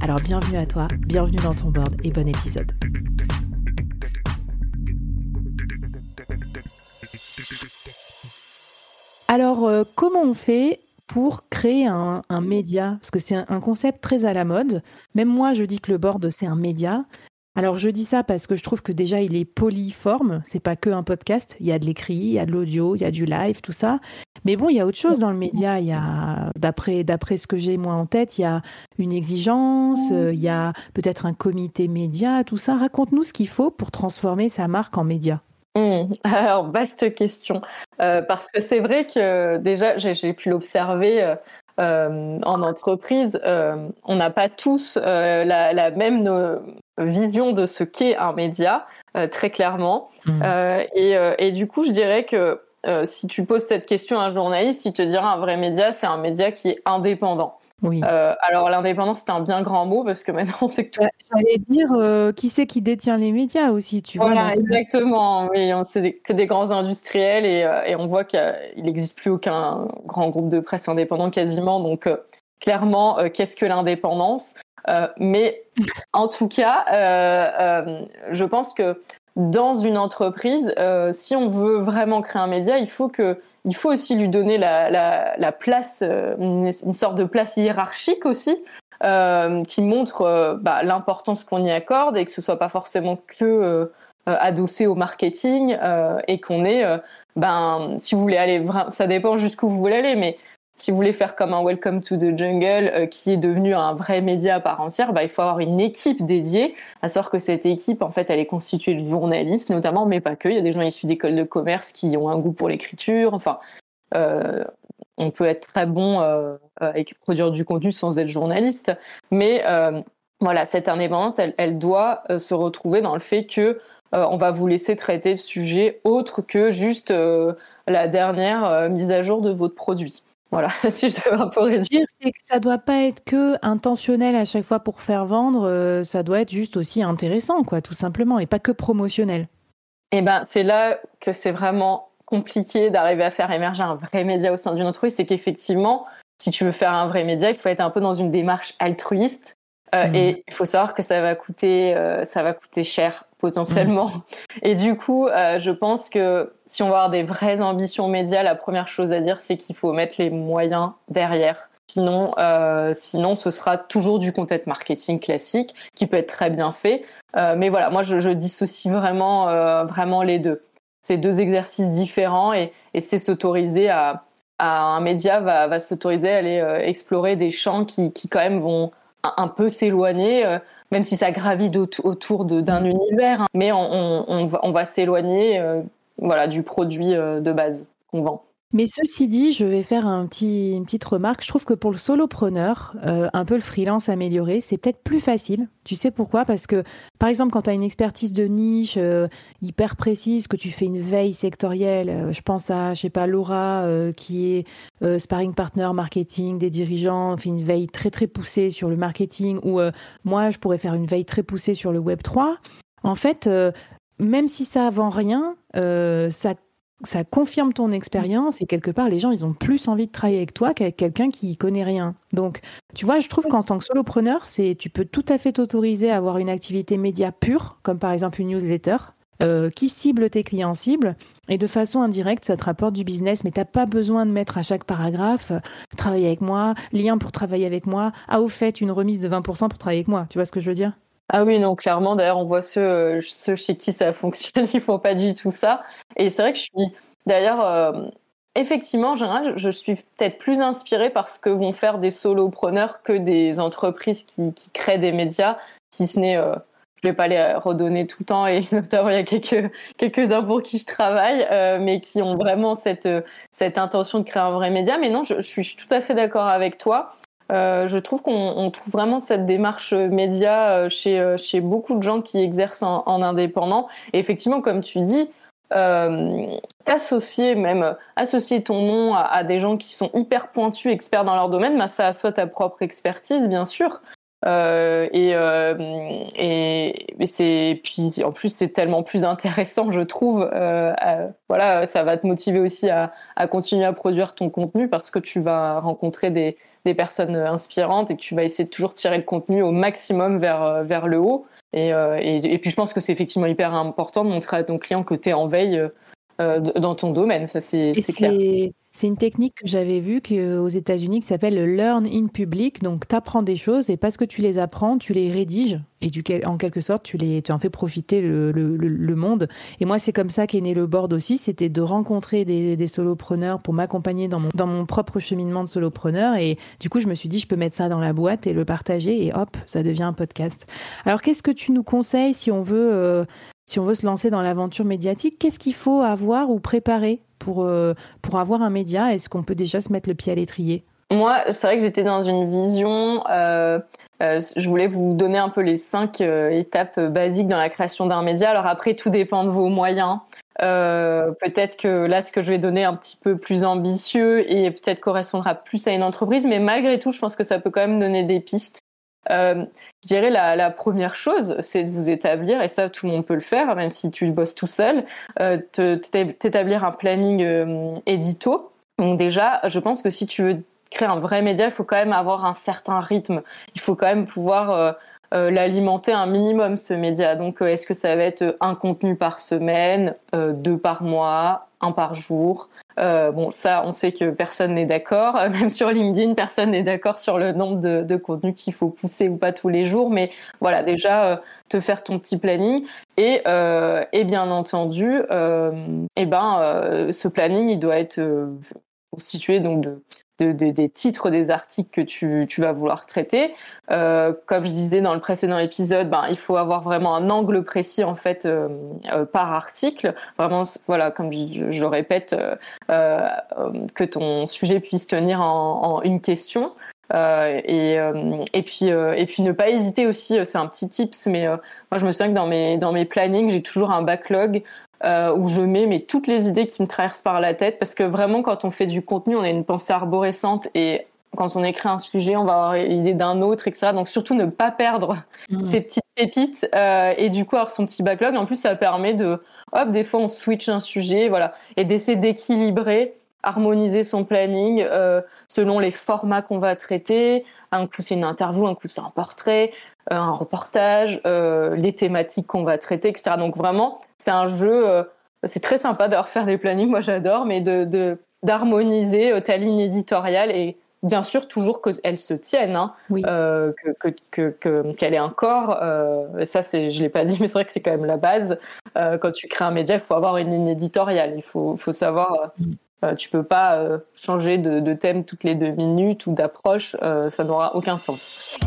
Alors bienvenue à toi, bienvenue dans ton board et bon épisode. Alors, euh, comment on fait pour créer un, média? Parce que c'est un, concept très à la mode. Même moi, je dis que le board, c'est un média. Alors, je dis ça parce que je trouve que déjà, il est polyforme. C'est pas que un podcast. Il y a de l'écrit, il y a de l'audio, il y a du live, tout ça. Mais bon, il y a autre chose dans le média. Il y a, d'après, ce que j'ai moi en tête, il y a une exigence, euh, il y a peut-être un comité média, tout ça. Raconte-nous ce qu'il faut pour transformer sa marque en média. Mmh. Alors, vaste question. Euh, parce que c'est vrai que déjà, j'ai pu l'observer euh, euh, en entreprise. on n'a pas tous la, même vision de ce qu'est un média, très clairement. Mmh. Et, et, du coup, je dirais que si tu poses cette question à un journaliste, il te dira un vrai média, c'est un média qui est indépendant. Oui. Euh, alors l'indépendance, c'est un bien grand mot parce que maintenant on sait que tout. Bah, j'allais dire euh, qui c'est qui détient les médias aussi, tu vois. exactement. Oui, c'est que des grands industriels et, euh, et on voit qu'il n'existe plus aucun grand groupe de presse indépendant quasiment. Donc clairement, qu'est-ce que l'indépendance? Mais en tout cas, je pense que dans une entreprise, si on veut vraiment créer un média, il faut que il faut aussi lui donner la, place, euh, une, sorte de place hiérarchique aussi, euh, qui montre euh, bah, l'importance qu'on y accorde et que ce soit pas forcément que adossé au marketing et qu'on est, ben, si vous voulez aller, ça dépend jusqu'où vous voulez aller, mais si vous voulez faire comme un Welcome to the Jungle euh, qui est devenu un vrai média à part entière, bah, il faut avoir une équipe dédiée. À savoir que cette équipe, en fait, elle est constituée de journalistes notamment, mais pas que. Il y a des gens issus d'écoles de commerce qui ont un goût pour l'écriture. Enfin, euh, on peut être très bon euh, et produire du contenu sans être journaliste. Mais voilà, cette indépendance, elle, elle doit se retrouver dans le fait que on va vous laisser traiter de sujets autres que juste la dernière mise à jour de votre produit. Voilà, si je devais un peu réduire. C'est que ça doit pas être que intentionnel à chaque fois pour faire vendre, euh, ça doit être juste aussi intéressant, quoi, tout simplement, et pas que promotionnel. Et eh ben, c'est là que c'est vraiment compliqué d'arriver à faire émerger un vrai média au sein d'une entreprise, c'est qu'effectivement, si tu veux faire un vrai média, il faut être un peu dans une démarche altruiste. Euh, mmh. Et il faut savoir que ça va coûter, euh, ça va coûter cher potentiellement. Et du coup, euh, je pense que si on va avoir des vraies ambitions médias, la première chose à dire, c'est qu'il faut mettre les moyens derrière. Sinon, euh, sinon, ce sera toujours du content marketing classique qui peut être très bien fait. Euh, mais voilà, moi, je, je dissocie vraiment, vraiment les deux. C'est deux exercices différents et, et c'est s'autoriser à, à, un média va, va s'autoriser à aller explorer des champs qui, qui quand même vont un, un peu s'éloigner même si ça gravite autour d'un mm. univers, hein. mais on, va, s'éloigner euh, voilà, du produit euh, de base qu'on vend. Mais ceci dit, je vais faire une petite remarque. Je trouve que pour le solopreneur, euh, un peu le freelance amélioré, c'est peut-être plus facile. Tu sais pourquoi? Parce que, par exemple, quand tu as une expertise de niche euh, hyper précise, que tu fais une veille sectorielle, euh, je pense à, je sais pas, Laura, qui est sparring partner marketing des dirigeants, fait une veille très très poussée sur le marketing, ou moi, je pourrais faire une veille très poussée sur le Web 3. En fait, même si ça vend rien, ça ça confirme ton expérience et quelque part, les gens, ils ont plus envie de travailler avec toi qu'avec quelqu'un qui connaît rien. Donc, tu vois, je trouve qu'en tant que solopreneur, c'est, tu peux tout à fait t'autoriser à avoir une activité média pure, comme par exemple une newsletter, euh, qui cible tes clients cibles, Et de façon indirecte, ça te rapporte du business, mais tu n'as pas besoin de mettre à chaque paragraphe euh, travailler avec moi, lien pour travailler avec moi, ah au fait une remise de 20% pour travailler avec moi. Tu vois ce que je veux dire? Ah oui, non, clairement. D'ailleurs, on voit ceux, euh, chez qui ça fonctionne, ils font pas du tout ça. Et c'est vrai que je suis, d'ailleurs, euh, effectivement, en général, je suis peut-être plus inspirée par ce que vont faire des solopreneurs que des entreprises qui, qui créent des médias, si ce n'est je vais pas les redonner tout le temps et notamment il y a quelques quelques uns pour qui je travaille, euh, mais qui ont vraiment cette cette intention de créer un vrai média. Mais non, je suis tout à fait d'accord avec toi. Euh, je trouve qu'on trouve vraiment cette démarche média euh, chez euh, chez beaucoup de gens qui exercent en, en indépendant. Et effectivement, comme tu dis, euh, t'associer même associer ton nom à, des gens qui sont hyper pointus, experts dans leur domaine, bah, ça soit ta propre expertise, bien sûr, et, et, c'est puis en plus c'est tellement plus intéressant je trouve voilà ça va te motiver aussi à, à, continuer à produire ton contenu parce que tu vas rencontrer des, des personnes inspirantes et que tu vas essayer de toujours tirer le contenu au maximum vers vers le haut. Et, euh, et, et puis je pense que c'est effectivement hyper important de montrer à ton client que tu es en veille euh, dans ton domaine ça c'est clair c'est une technique que j'avais vue aux États-Unis qui s'appelle le learn in public. Donc, tu apprends des choses et parce que tu les apprends, tu les rédiges et tu, en quelque sorte, tu, les, tu en fais profiter le, le, le monde. Et moi, c'est comme ça qu'est né le board aussi. C'était de rencontrer des, des solopreneurs pour m'accompagner dans mon, dans mon propre cheminement de solopreneur. Et du coup, je me suis dit, je peux mettre ça dans la boîte et le partager et hop, ça devient un podcast. Alors, qu'est-ce que tu nous conseilles si on veut, euh, si on veut se lancer dans l'aventure médiatique Qu'est-ce qu'il faut avoir ou préparer pour, euh, pour avoir un média? Est-ce qu'on peut déjà se mettre le pied à l'étrier? Moi, c'est vrai que j'étais dans une vision. Euh, euh, je voulais vous donner un peu les cinq étapes basiques dans la création d'un média. Alors après, tout dépend de vos moyens. Peut-être que là, ce que je vais donner est un petit peu plus ambitieux et peut-être correspondra plus à une entreprise, mais malgré tout, je pense que ça peut quand même donner des pistes. Euh, je dirais la, la première chose, c'est de vous établir, et ça tout le monde peut le faire, même si tu bosses tout seul, euh, t'établir un planning euh, édito. Donc déjà, je pense que si tu veux créer un vrai média, il faut quand même avoir un certain rythme. Il faut quand même pouvoir euh, l'alimenter un minimum ce média. Donc est-ce que ça va être un contenu par semaine, deux par mois, un par jour euh, bon, ça, on sait que personne n'est d'accord. Même sur LinkedIn, personne n'est d'accord sur le nombre de, de contenus qu'il faut pousser ou pas tous les jours. Mais voilà, déjà, euh, te faire ton petit planning. Et, euh, et bien entendu, eh ben, ce planning, il doit être constitué donc de de, de, des titres des articles que tu, vas vouloir traiter. Euh, comme je disais dans le précédent épisode, ben, il faut avoir vraiment un angle précis en fait euh, euh, par article. Vraiment, voilà, comme je, le répète, que ton sujet puisse tenir en, une question. Et, et puis et puis ne pas hésiter aussi c'est un petit tips mais moi je me souviens que dans mes dans mes plannings j'ai toujours un backlog euh, où je mets mais toutes les idées qui me traversent par la tête parce que vraiment quand on fait du contenu on a une pensée arborescente et quand on écrit un sujet on va avoir l'idée d'un autre etc donc surtout ne pas perdre mmh. ces petites pépites euh, et du coup avoir son petit backlog. En plus ça permet de hop des fois on switch un sujet voilà et d'essayer d'équilibrer harmoniser son planning euh, selon les formats qu'on va traiter. Un coup c'est une interview un coup c'est un portrait un reportage, euh, les thématiques qu'on va traiter, etc. Donc vraiment, c'est un jeu, euh, c'est très sympa d'avoir faire des plannings, moi j'adore, mais de d'harmoniser ta ligne éditoriale et bien sûr toujours qu'elle se tienne, hein, oui. euh, que qu'elle que, que, ait un corps. Euh, ça, c'est, je l'ai pas dit, mais c'est vrai que c'est quand même la base. Euh, quand tu crées un média, il faut avoir une ligne éditoriale. Il faut, faut savoir. Euh, tu peux pas euh, changer de, de, thème toutes les deux minutes ou d'approche, euh, ça n'aura aucun sens.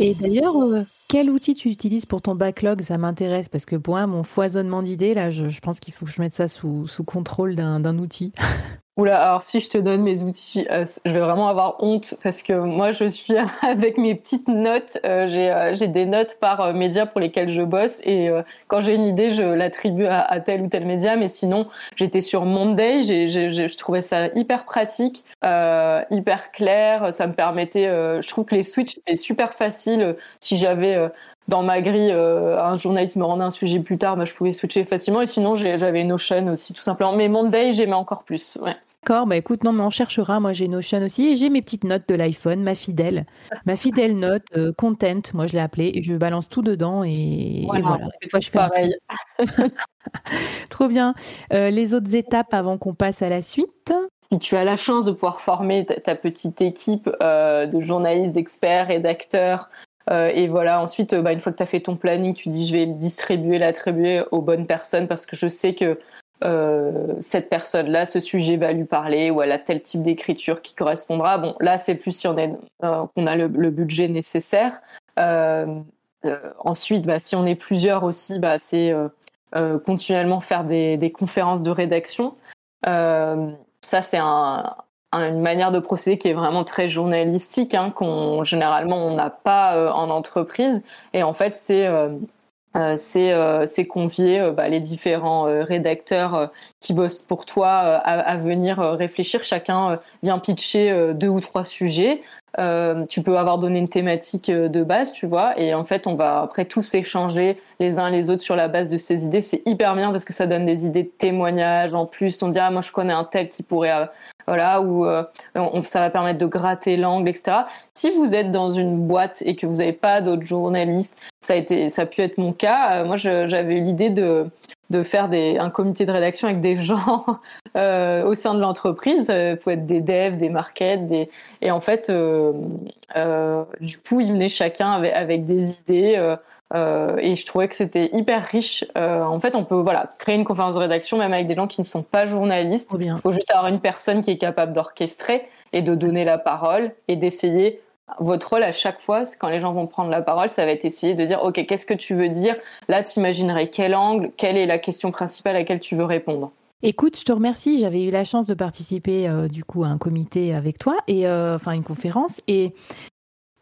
Et d'ailleurs, euh, quel outil tu utilises pour ton backlog? Ça m'intéresse parce que pour moi, mon foisonnement d'idées, là, je, pense qu'il faut que je mette ça sous, sous contrôle d'un outil. Oula, alors si je te donne mes outils, euh, je vais vraiment avoir honte parce que moi je suis avec mes petites notes, euh, euh, j'ai des notes par média pour lesquels je bosse et quand j'ai une idée, je l'attribue à, tel ou tel média. Mais sinon, j'étais sur Monday, je trouvais ça hyper pratique, hyper clair, ça me permettait. je trouve que les switches étaient super faciles si j'avais dans ma grille, euh, un journaliste me rendait un sujet plus tard, bah, je pouvais switcher facilement. Et sinon, j'avais Notion aussi, tout simplement. Mais Monday, j'aimais encore plus. Ouais. D'accord, bah écoute, non, mais on cherchera. Moi, j'ai Notion aussi. Et j'ai mes petites notes de l'iPhone, ma fidèle. Ma fidèle note, euh, content, moi, je l'ai appelée. Et je balance tout dedans. Et voilà. Et je fais pareil. Trop bien. Euh, les autres étapes avant qu'on passe à la suite? Si tu as la chance de pouvoir former ta, petite équipe de journalistes, d'experts et d'acteurs euh, et voilà, ensuite, euh, bah, une fois que tu as fait ton planning, tu dis je vais le distribuer, l'attribuer aux bonnes personnes parce que je sais que euh, cette personne-là, ce sujet va lui parler ou elle a tel type d'écriture qui correspondra. Bon, là, c'est plus si on, a le, budget nécessaire. ensuite, bah, si on est plusieurs aussi, bah, c'est continuellement faire des, conférences de rédaction. ça, c'est un, une manière de procéder qui est vraiment très journalistique, hein, qu'on généralement on n'a pas euh, en entreprise. Et en fait, c'est euh, euh, c'est convier bah, les différents rédacteurs qui bossent pour toi à, à, venir réfléchir. Chacun vient pitcher deux ou trois sujets. tu peux avoir donné une thématique de base, tu vois, et en fait, on va après tous échanger les uns les autres sur la base de ces idées. C'est hyper bien parce que ça donne des idées de témoignages. En plus, on dit ah moi je connais un tel qui pourrait voilà, où euh, ça va permettre de gratter l'angle, etc. Si vous êtes dans une boîte et que vous n'avez pas d'autres journalistes, ça a été, ça a pu être mon cas. Euh, moi, j'avais eu l'idée de de faire des, un comité de rédaction avec des gens euh, au sein de l'entreprise. Ça pouvait être des devs, des markets, des... et en fait, du coup, ils venaient chacun avec, avec des idées. Euh, et je trouvais que c'était hyper riche. Euh, en fait, on peut voilà créer une conférence de rédaction même avec des gens qui ne sont pas journalistes. Il faut juste avoir une personne qui est capable d'orchestrer et de donner la parole et d'essayer. Votre rôle à chaque fois, quand les gens vont prendre la parole, ça va être essayer de dire OK, qu'est-ce que tu veux dire? Là, t'imaginerais quel angle? Quelle est la question principale à laquelle tu veux répondre? Écoute, je te remercie. J'avais eu la chance de participer euh, du coup à un comité avec toi et enfin une conférence et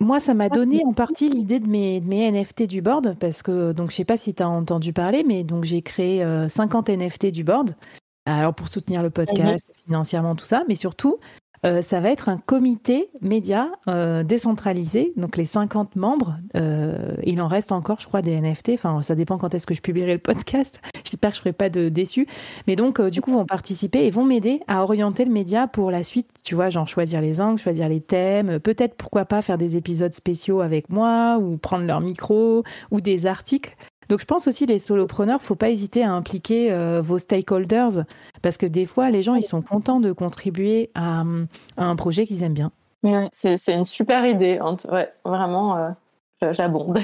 moi, ça m'a donné en partie l'idée de mes, mes, NFT du board, parce que, donc, je sais pas si tu as entendu parler, mais donc j'ai créé 50 euh, NFT du board. Alors, pour soutenir le podcast, financièrement, tout ça, mais surtout, euh, ça va être un comité média euh, décentralisé. Donc les 50 membres, euh, il en reste encore, je crois, des NFT. Enfin, ça dépend quand est-ce que je publierai le podcast. J'espère que je ferai pas de déçus. Mais donc, du coup, vont participer et vont m'aider à orienter le média pour la suite. Tu vois, genre choisir les angles, choisir les thèmes. Peut-être, pourquoi pas, faire des épisodes spéciaux avec moi ou prendre leur micro ou des articles. Donc je pense aussi les solopreneurs, faut pas hésiter à impliquer euh, vos stakeholders parce que des fois les gens ils sont contents de contribuer à, un projet qu'ils aiment bien. c'est une super idée, ouais, vraiment. Euh, j'abonde.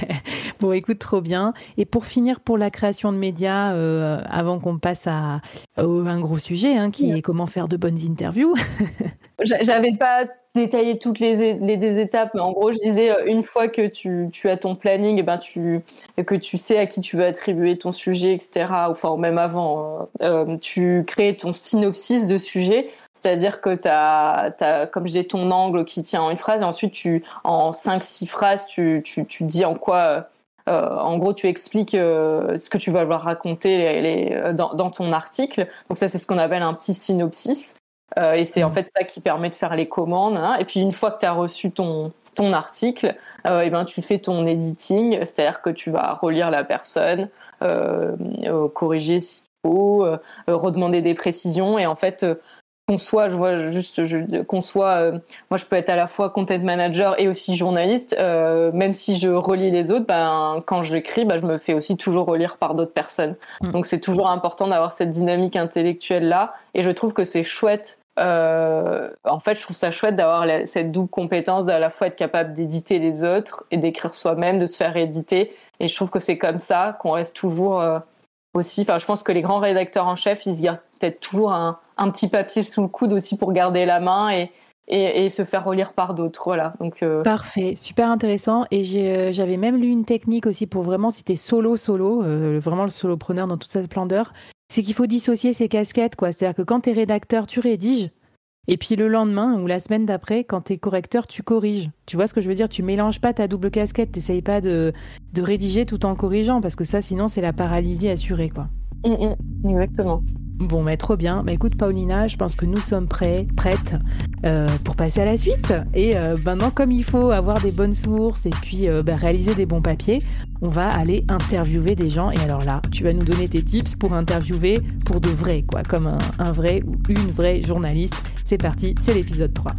bon, écoute, trop bien. Et pour finir, pour la création de médias, euh, avant qu'on passe à, un gros sujet, hein, qui est comment faire de bonnes interviews. J'avais pas détailler toutes les, les, étapes, mais en gros, je disais, euh, une fois que tu, tu as ton planning, et eh ben tu, que tu sais à qui tu veux attribuer ton sujet, etc., enfin, même avant, euh, euh, tu crées ton synopsis de sujet, c'est-à-dire que tu as, comme je disais, ton angle qui tient en une phrase, et ensuite, tu, en 5-6 phrases, tu, tu, tu dis en quoi... en gros, tu expliques ce que tu vas leur raconter les, les, dans, dans, ton article. Donc ça, c'est ce qu'on appelle un petit synopsis. Euh, et c'est en mm. fait ça qui permet de faire les commandes. Hein. Et puis une fois que tu as reçu ton, ton article, euh, et ben tu fais ton editing, c'est-à-dire que tu vas relire la personne, euh, euh corriger s'il faut, redemander des précisions. Et en fait, qu'on soit, je vois juste, qu'on soit, moi je peux être à la fois content manager et aussi journaliste, même si je relis les autres, ben quand je l'écris, ben, je me fais aussi toujours relire par d'autres personnes. Mm. Donc c'est toujours important d'avoir cette dynamique intellectuelle là, et je trouve que c'est chouette euh, en fait, je trouve ça chouette d'avoir cette double compétence d'à la fois être capable d'éditer les autres et d'écrire soi-même, de se faire éditer. Et je trouve que c'est comme ça qu'on reste toujours euh, aussi. Enfin, je pense que les grands rédacteurs en chef, ils se gardent peut-être toujours un, petit papier sous le coude aussi pour garder la main et, se faire relire par d'autres. Voilà. Euh, Parfait, super intéressant. Et j'avais même lu une technique aussi pour vraiment, si t'es solo, solo, vraiment le solopreneur dans toute sa splendeur, c'est qu'il faut dissocier ces casquettes, quoi. C'est-à-dire que quand tu es rédacteur, tu rédiges, et puis le lendemain ou la semaine d'après, quand tu es correcteur, tu corriges. Tu vois ce que je veux dire? Tu mélanges pas ta double casquette, t'essayes pas de, de rédiger tout en corrigeant, parce que ça, sinon, c'est la paralysie assurée, quoi. Mm, mm, exactement. Bon, mais trop bien. Bah, écoute, Paulina, je pense que nous sommes prêts, prêtes euh, pour passer à la suite. Et euh, maintenant, comme il faut avoir des bonnes sources et puis euh, bah, réaliser des bons papiers, on va aller interviewer des gens. Et alors là, tu vas nous donner tes tips pour interviewer pour de vrai, quoi, comme un, un vrai ou une vraie journaliste. C'est parti, c'est l'épisode 3.